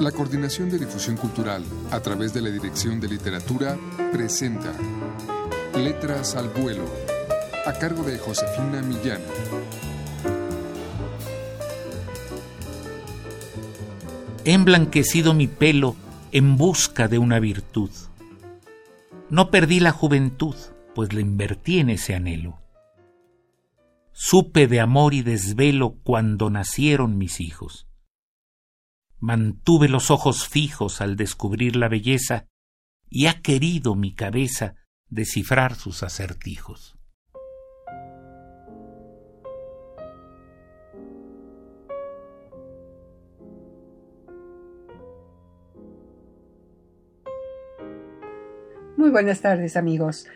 La Coordinación de Difusión Cultural, a través de la Dirección de Literatura, presenta Letras al Vuelo, a cargo de Josefina Millán. He emblanquecido mi pelo en busca de una virtud. No perdí la juventud, pues la invertí en ese anhelo. Supe de amor y desvelo cuando nacieron mis hijos. Mantuve los ojos fijos al descubrir la belleza y ha querido mi cabeza descifrar sus acertijos. Muy buenas tardes amigos.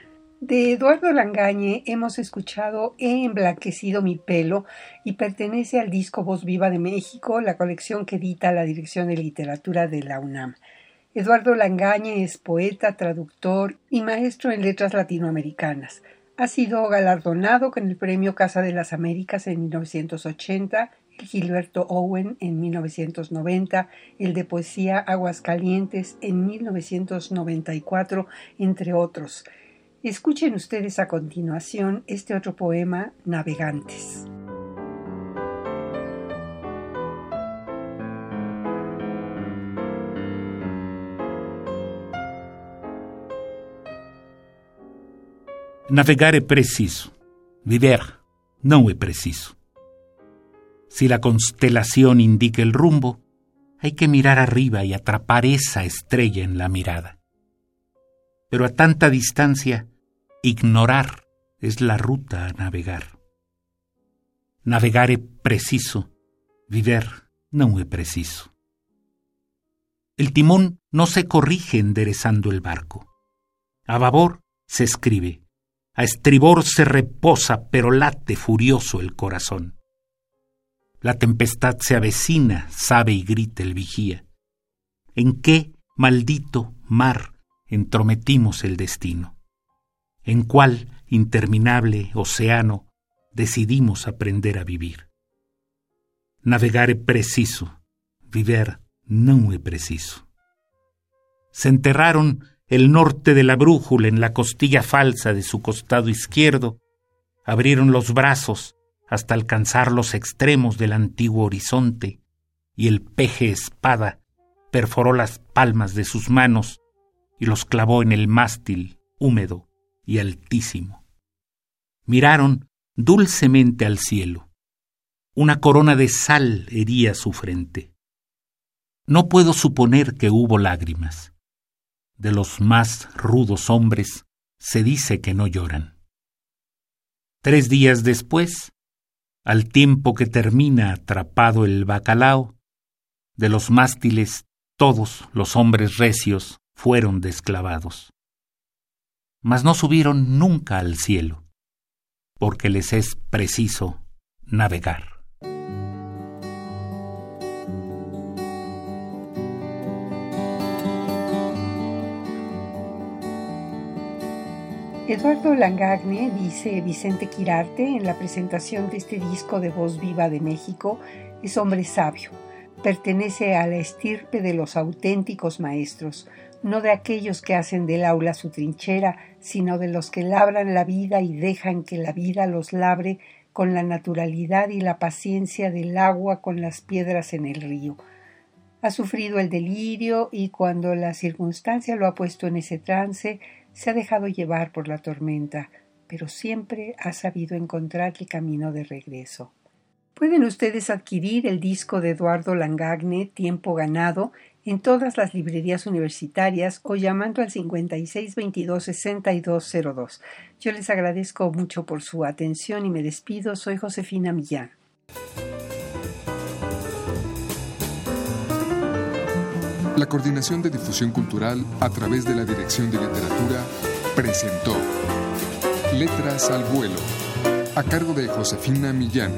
De Eduardo Langañe hemos escuchado He emblanquecido mi pelo y pertenece al disco Voz Viva de México, la colección que edita la Dirección de Literatura de la UNAM. Eduardo Langañe es poeta, traductor y maestro en letras latinoamericanas. Ha sido galardonado con el Premio Casa de las Américas en 1980 Gilberto Owen en 1990, el de poesía Aguascalientes en 1994, entre otros. Escuchen ustedes a continuación este otro poema, Navegantes. Navegar es preciso, viver no es preciso. Si la constelación indica el rumbo, hay que mirar arriba y atrapar esa estrella en la mirada. Pero a tanta distancia, ignorar es la ruta a navegar. Navegar es preciso, viver no es preciso. El timón no se corrige enderezando el barco. A babor se escribe, a estribor se reposa, pero late furioso el corazón. La tempestad se avecina, sabe y grita el vigía. ¿En qué, maldito mar, entrometimos el destino? ¿En cuál interminable océano decidimos aprender a vivir? Navegar preciso, viver no es preciso. Se enterraron el norte de la brújula en la costilla falsa de su costado izquierdo, abrieron los brazos hasta alcanzar los extremos del antiguo horizonte, y el peje espada perforó las palmas de sus manos y los clavó en el mástil húmedo y altísimo. Miraron dulcemente al cielo. Una corona de sal hería su frente. No puedo suponer que hubo lágrimas. De los más rudos hombres se dice que no lloran. Tres días después, al tiempo que termina atrapado el bacalao, de los mástiles todos los hombres recios fueron desclavados. Mas no subieron nunca al cielo, porque les es preciso navegar. Eduardo Langagne, dice Vicente Quirarte en la presentación de este disco de Voz Viva de México, es hombre sabio. Pertenece a la estirpe de los auténticos maestros, no de aquellos que hacen del aula su trinchera, sino de los que labran la vida y dejan que la vida los labre con la naturalidad y la paciencia del agua con las piedras en el río. Ha sufrido el delirio y cuando la circunstancia lo ha puesto en ese trance, se ha dejado llevar por la tormenta, pero siempre ha sabido encontrar el camino de regreso. Pueden ustedes adquirir el disco de Eduardo Langagne, Tiempo Ganado, en todas las librerías universitarias o llamando al 5622-6202. Yo les agradezco mucho por su atención y me despido. Soy Josefina Millán. La Coordinación de Difusión Cultural a través de la Dirección de Literatura presentó Letras al Vuelo, a cargo de Josefina Millán.